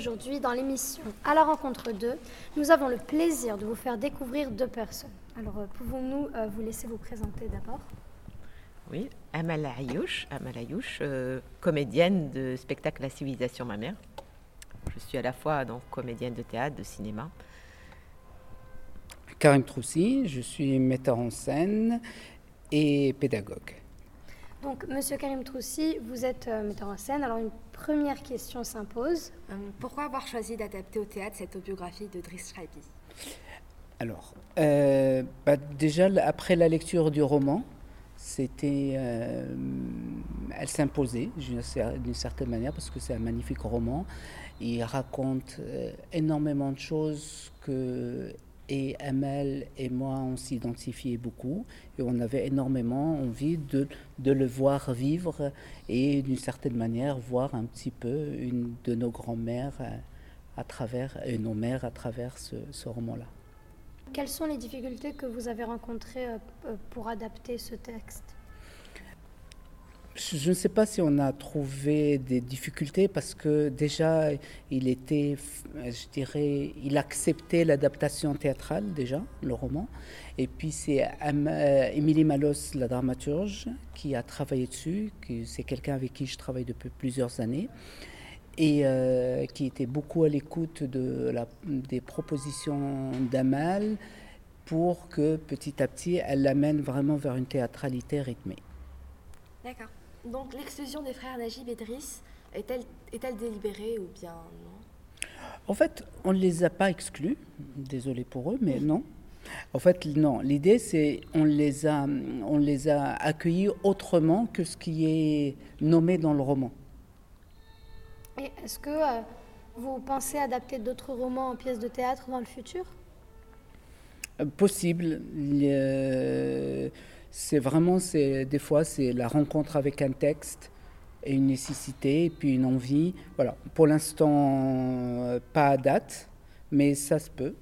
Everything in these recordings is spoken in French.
Aujourd'hui dans l'émission À la rencontre d'eux. Nous avons le plaisir de vous faire découvrir deux personnes. Alors, euh, pouvons-nous euh, vous laisser vous présenter d'abord? Oui, Amal Ayouch, Amal Ayouch, euh, comédienne de spectacle La civilisation ma mère. Je suis à la fois donc comédienne de théâtre, de cinéma. Karim Troussi, je suis metteur en scène et pédagogue. Donc, Monsieur Karim Troussi, vous êtes euh, metteur en scène. Alors, une première question s'impose. Euh, pourquoi avoir choisi d'adapter au théâtre cette autobiographie de Driss Schreiby Alors, euh, bah, déjà, après la lecture du roman, c'était, elle s'imposait d'une certaine manière parce que c'est un magnifique roman. Il raconte énormément de choses que et Amel et moi, on s'identifiait beaucoup et on avait énormément envie de, de le voir vivre et d'une certaine manière voir un petit peu une de nos grands-mères euh, à travers, et nos mères à travers ce, roman-là. Quelles sont les difficultés que vous avez rencontrées euh, pour adapter ce texte? Je ne sais pas si on a trouvé des difficultés parce que déjà, il était, je dirais, il acceptait l'adaptation théâtrale déjà, le roman. Et puis c'est euh, Émilie Malos, la dramaturge, qui a travaillé dessus. C'est quelqu'un avec qui je travaille depuis plusieurs années et euh, qui était beaucoup à l'écoute des propositions d'Amal pour que petit à petit, elle l'amène vraiment vers une théâtralité rythmée. D'accord. Donc l'exclusion des frères Najib et Driss est-elle est délibérée ou bien non? En fait, on ne les a pas exclus, désolé pour eux, mais non. En fait, non. L'idée, c'est on les a, on les a accueillis autrement que ce qui est nommé dans le roman. Et est-ce que euh, vous pensez adapter d'autres romans en pièces de théâtre dans le futur? Euh, Possible c'est vraiment, c'est, des fois, c'est la rencontre avec un texte et une nécessité, et puis une envie. Voilà. Pour l'instant, euh, pas à date, mais ça se peut.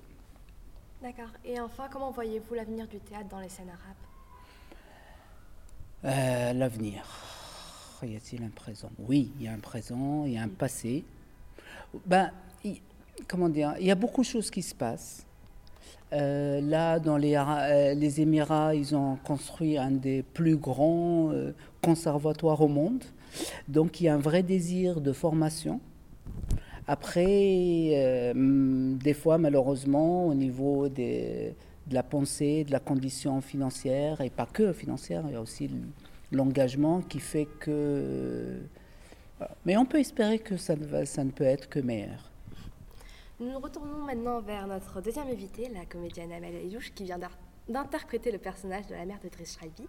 D'accord. Et enfin, comment voyez-vous l'avenir du théâtre dans les scènes arabes? Euh, L'avenir. Y a-t-il un présent? Oui, il y a un présent, il y a un passé. Ben, comment dire Il y a beaucoup de choses qui se passent. Euh, là, dans les, euh, les, Émirats, ils ont construit un des plus grands euh, conservatoires au monde. Donc, il y a un vrai désir de formation. Après, des fois, malheureusement, au niveau de la pensée, de la condition financière, et pas que financière, il y a aussi l'engagement qui fait que... Mais on peut espérer que ça ne, ça ne peut être que meilleur. Nous nous retournons maintenant vers notre deuxième invitée, la comédienne Amel Ayouch, qui vient d'interpréter le personnage de la mère de Schreiby.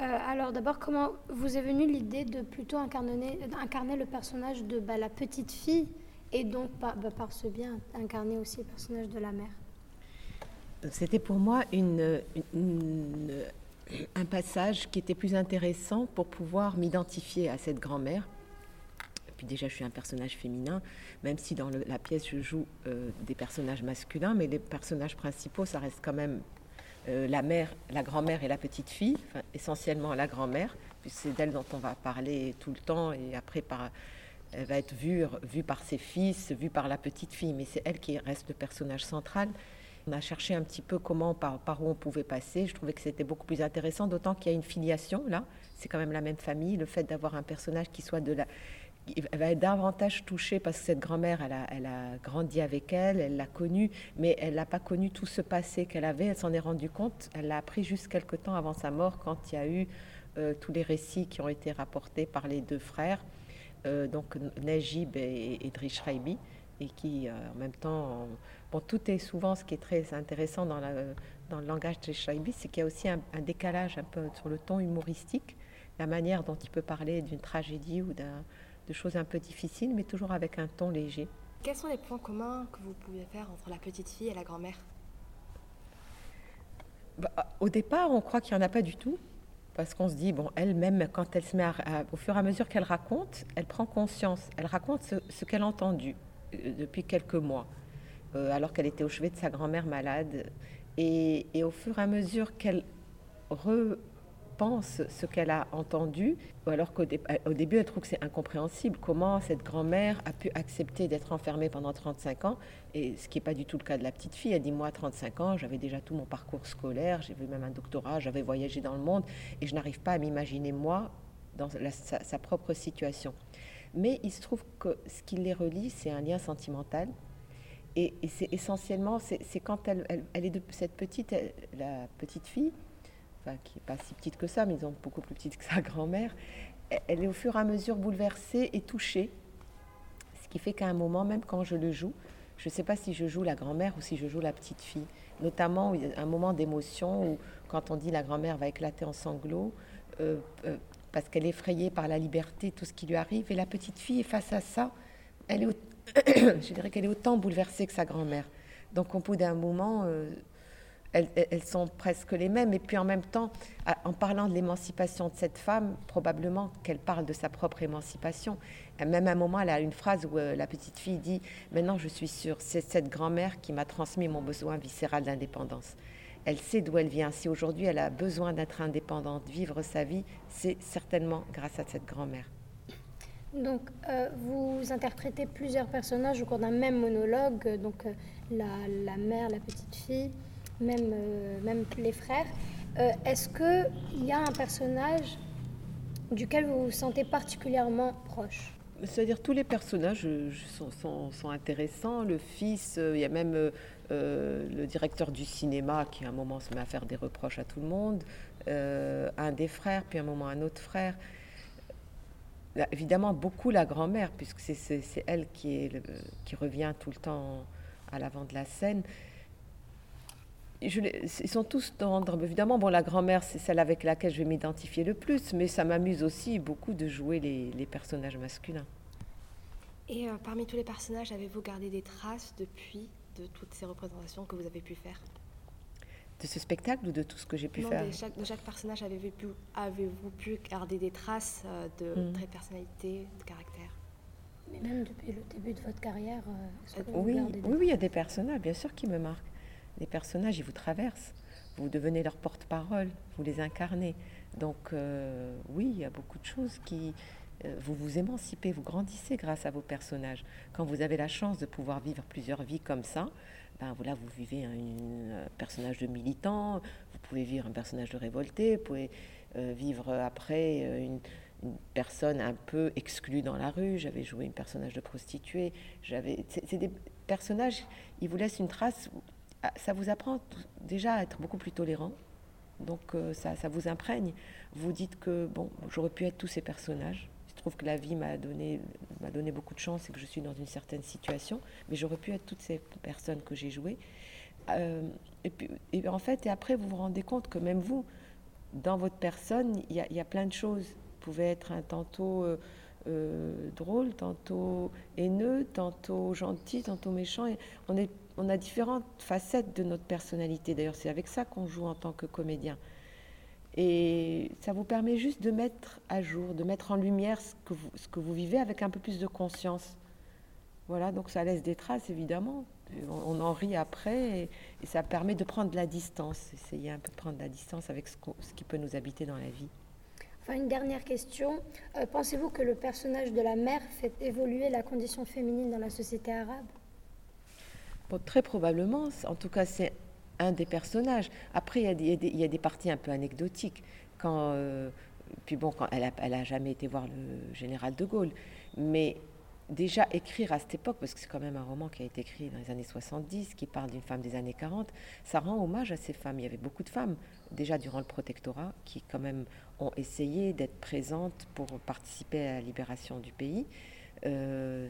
Euh, alors d'abord, comment vous est venue l'idée de plutôt incarner, incarner le personnage de bah, la petite fille et donc par, bah, par ce bien incarner aussi le personnage de la mère? C'était pour moi une, un passage qui était plus intéressant pour pouvoir m'identifier à cette grand-mère déjà, je suis un personnage féminin, même si dans la pièce, je joue euh, des personnages masculins, mais les personnages principaux, ça reste quand même euh, la mère, la grand-mère et la petite fille, essentiellement la grand-mère, puisque c'est d'elle dont on va parler tout le temps, et après, elle va être vue, par ses fils, vue par la petite fille, mais c'est elle qui reste le personnage central. On a cherché un petit peu comment, par où on pouvait passer. Je trouvais que c'était beaucoup plus intéressant, d'autant qu'il y a une filiation là. C'est quand même la même famille. Le fait d'avoir un personnage qui soit de la, elle va être davantage touchée parce que cette grand-mère, elle a, grandi avec elle, elle l'a connue, mais elle n'a pas connu tout ce passé qu'elle avait. Elle s'en est rendue compte. Elle l'a appris juste quelques temps avant sa mort, quand il y a eu euh, tous les récits qui ont été rapportés par les deux frères, euh, donc Najib et, et Raibi, et qui, euh, en même temps, bon, tout est souvent ce qui est très intéressant dans, le langage de Raibi, c'est qu'il y a aussi un, un décalage un peu sur le ton humoristique, la manière dont il peut parler d'une tragédie ou d'un de choses un peu difficiles, mais toujours avec un ton léger. Quels sont les points communs que vous pouvez faire entre la petite fille et la grand-mère? Bah, Au départ, on croit qu'il n'y en a pas du tout. Parce qu'on se dit, bon, elle-même, quand elle se met au fur et à mesure qu'elle raconte, elle prend conscience, elle raconte ce, qu'elle a entendu euh, depuis quelques mois, euh, alors qu'elle était au chevet de sa grand-mère malade. Et, et, au fur et à mesure qu'elle ce qu'elle a entendu, alors qu'au au début, elle trouve que c'est incompréhensible. Comment cette grand-mère a pu accepter d'être enfermée pendant 35 ans, et ce qui n'est pas du tout le cas de la petite fille. Elle dit, moi, à 35 ans, j'avais déjà tout mon parcours scolaire, j'avais même un doctorat, j'avais voyagé dans le monde, et je n'arrive pas à m'imaginer, moi, dans sa, propre situation. Mais il se trouve que ce qui les relie, c'est un lien sentimental. Et, c'est essentiellement, c'est quand elle, est de cette petite, la petite fille, qui n'est pas si petite que ça, mais ils ont beaucoup plus petite que sa grand-mère, elle est au fur et à mesure bouleversée et touchée. Ce qui fait qu'à un moment, même quand je le joue, je ne sais pas si je joue la grand-mère ou si je joue la petite fille. Notamment, un moment d'émotion où, quand on dit la grand-mère va éclater en sanglots, euh, euh, parce qu'elle est effrayée par la liberté, tout ce qui lui arrive, et la petite fille, face à ça, elle est, je dirais qu'elle est autant bouleversée que sa grand-mère. Donc, au bout d'un moment, euh, elles, sont presque les mêmes. Et puis en même temps, en parlant de l'émancipation de cette femme, probablement qu'elle parle de sa propre émancipation. même à un moment, elle a une phrase où euh, la petite fille dit Maintenant, je suis sûre, c'est cette grand-mère qui m'a transmis mon besoin viscéral d'indépendance. Elle sait d'où elle vient. Si aujourd'hui elle a besoin d'être indépendante, vivre sa vie, c'est certainement grâce à cette grand-mère. Donc, euh, vous interprétez plusieurs personnages au cours d'un même monologue, donc euh, la, mère, la petite fille, même, euh, même les frères. Est-ce qu'il y a un personnage duquel vous vous sentez particulièrement proche? C'est-à-dire tous les personnages sont, sont, intéressants. Le fils, il y a même le directeur du cinéma qui à un moment se met à faire des reproches à tout le monde, un des frères, puis à un moment un autre frère évidemment beaucoup la grand-mère, puisque c'est elle qui, est qui revient tout le temps à l'avant de la scène. Je, ils sont tous tendres. Évidemment, bon, la grand-mère, c'est celle avec laquelle je vais m'identifier le plus, mais ça m'amuse aussi beaucoup de jouer les, les personnages masculins. Et euh, parmi tous les personnages, avez-vous gardé des traces depuis de toutes ces représentations que vous avez pu faire? De ce spectacle ou de tout ce que j'ai pu faire? de chaque, de chaque, personnage, avez-vous pu, avez pu, garder des traces euh, de mm. de personnalité, de caractère? Mais même depuis le début de votre carrière euh, oui, oui, oui, il y a des personnages, bien sûr, qui me marquent. Les personnages, ils vous traversent. Vous devenez leur porte-parole, vous les incarnez. Donc, euh, oui, il y a beaucoup de choses qui, vous vous émancipez, vous grandissez grâce à vos personnages. Quand vous avez la chance de pouvoir vivre plusieurs vies comme ça, ben voilà, vous vivez un, personnage de militant, vous pouvez vivre un personnage de révolté, vous pouvez euh, vivre après euh, une, personne un peu exclue dans la rue. J'avais joué un personnage de prostituée. C'est des personnages, ils vous laissent une trace. Ah, ça vous apprend déjà à être beaucoup plus tolérant. Donc euh, ça, vous imprègne. Vous dites que bon, j'aurais pu être tous ces personnages trouve que la vie m'a donné, beaucoup de chance et que je suis dans une certaine situation, mais j'aurais pu être toutes ces personnes que j'ai jouées. Euh, et, puis, en fait, et après, vous vous rendez compte que même vous, dans votre personne, il y, a plein de choses. Vous pouvez être un tantôt euh, drôle, tantôt haineux, tantôt gentil, tantôt méchant. Et on, est, on a différentes facettes de notre personnalité. D'ailleurs, c'est avec ça qu'on joue en tant que comédien. Et ça vous permet juste de mettre à jour, de mettre en lumière ce que vous, vivez avec un peu plus de conscience. Voilà, donc ça laisse des traces, évidemment. On, en rit après et, ça permet de prendre de la distance, essayer un peu de prendre de la distance avec ce, ce qui peut nous habiter dans la vie. Enfin, une dernière question. Euh, pensez-vous que le personnage de la mère fait évoluer la condition féminine dans la société arabe? Très probablement. En tout cas, c'est un des personnages. Après, il y, a des, parties un peu anecdotiques. Euh, puis bon, quand elle n'a elle a jamais été voir le général de Gaulle. Mais déjà écrire à cette époque, parce que c'est quand même un roman qui a été écrit dans les années 70, qui parle d'une femme des années 40, ça rend hommage à ces femmes. Il y avait beaucoup de femmes, déjà durant le protectorat, qui quand même ont essayé d'être présentes pour participer à la libération du pays. Euh,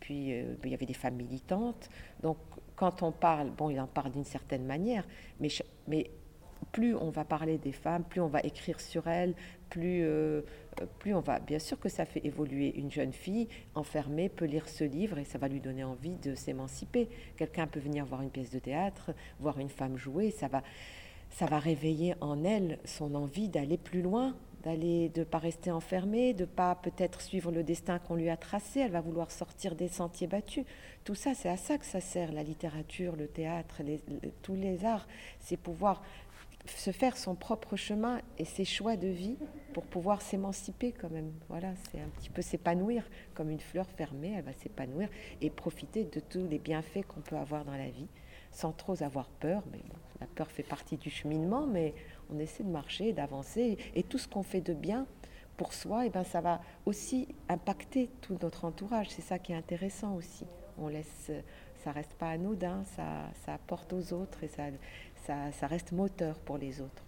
puis euh, il y avait des femmes militantes. Donc quand on parle, bon, il en parle d'une certaine manière, mais, mais plus on va parler des femmes, plus on va écrire sur elles, plus, euh, plus on va. Bien sûr que ça fait évoluer. Une jeune fille enfermée peut lire ce livre et ça va lui donner envie de s'émanciper. Quelqu'un peut venir voir une pièce de théâtre, voir une femme jouer, ça va, ça va réveiller en elle son envie d'aller plus loin, d'aller, de pas rester enfermée, de pas peut-être suivre le destin qu'on lui a tracé. Elle va vouloir sortir des sentiers battus. Tout ça, c'est à ça que ça sert, la littérature, le théâtre, tous les arts. C'est pouvoir se faire son propre chemin et ses choix de vie pour pouvoir s'émanciper quand même. Voilà, c'est un petit peu s'épanouir comme une fleur fermée, elle va s'épanouir et profiter de tous les bienfaits qu'on peut avoir dans la vie sans trop avoir peur. Mais la peur fait partie du cheminement, mais on essaie de marcher, d'avancer et tout ce qu'on fait de bien pour soi, et eh ben ça va aussi impacter tout notre entourage. C'est ça qui est intéressant aussi. On laisse, ça reste pas anodin, ça, ça apporte aux autres et ça, ça, ça reste moteur pour les autres.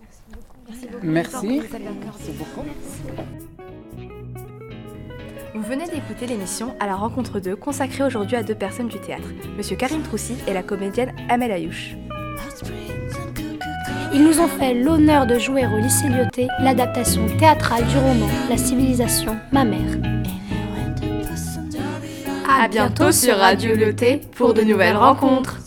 Merci beaucoup. Merci. Merci beaucoup. Vous venez d'écouter l'émission À la rencontre d'eux, consacrée aujourd'hui à deux personnes du théâtre, Monsieur Karim Troussi et la comédienne Amel Ayouch. Ils nous ont fait l'honneur de jouer au lycée Lyoté l'adaptation théâtrale du roman La civilisation, ma mère. À bientôt sur Radio Lyoté pour de nouvelles rencontres.